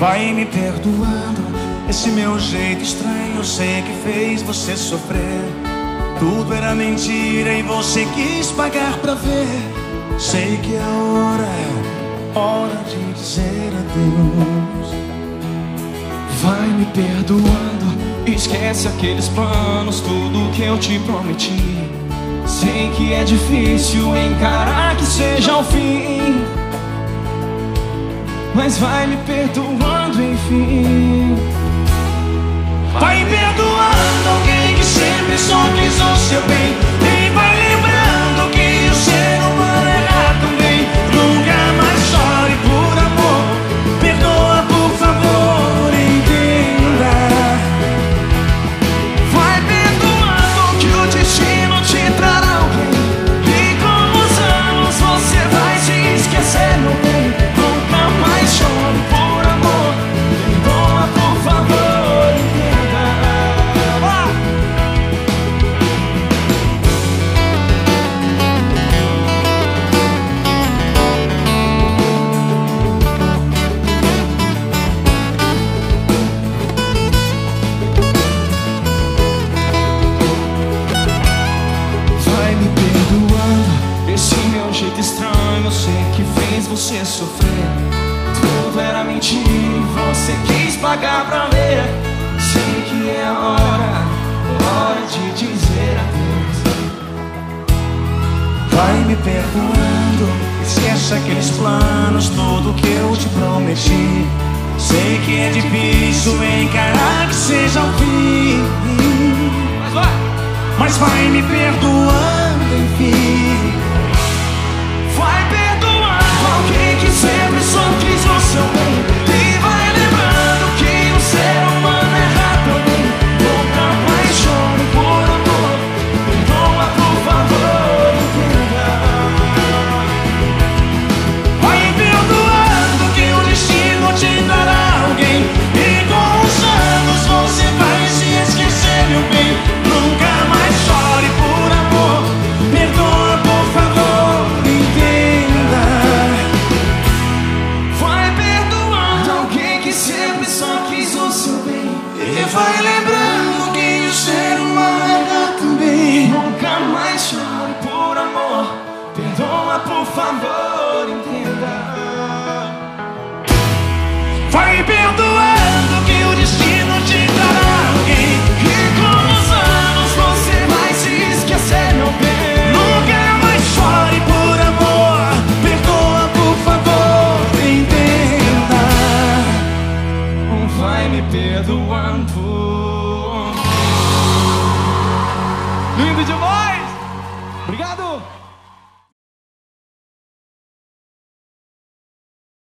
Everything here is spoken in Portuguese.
Vai me perdoando esse meu jeito estranho. Sei que fez você sofrer. Tudo era mentira e você quis pagar pra ver. Sei que a hora é hora de dizer adeus. Vai me perdoando, esquece aqueles planos, tudo que eu te prometi. Sei que é difícil encarar que seja o fim. Mas vai me perdoando, enfim. Vai me perdoando. Esquece aqueles planos Tudo que eu te prometi. Sei que é difícil encarar que seja o fim. Mas vai! mas vai me perdoando, vai lembrando que o ser humano também. Nunca mais chore por amor. Perdoa, por favor, entenda. Perdoando. Lindo demais! Obrigado!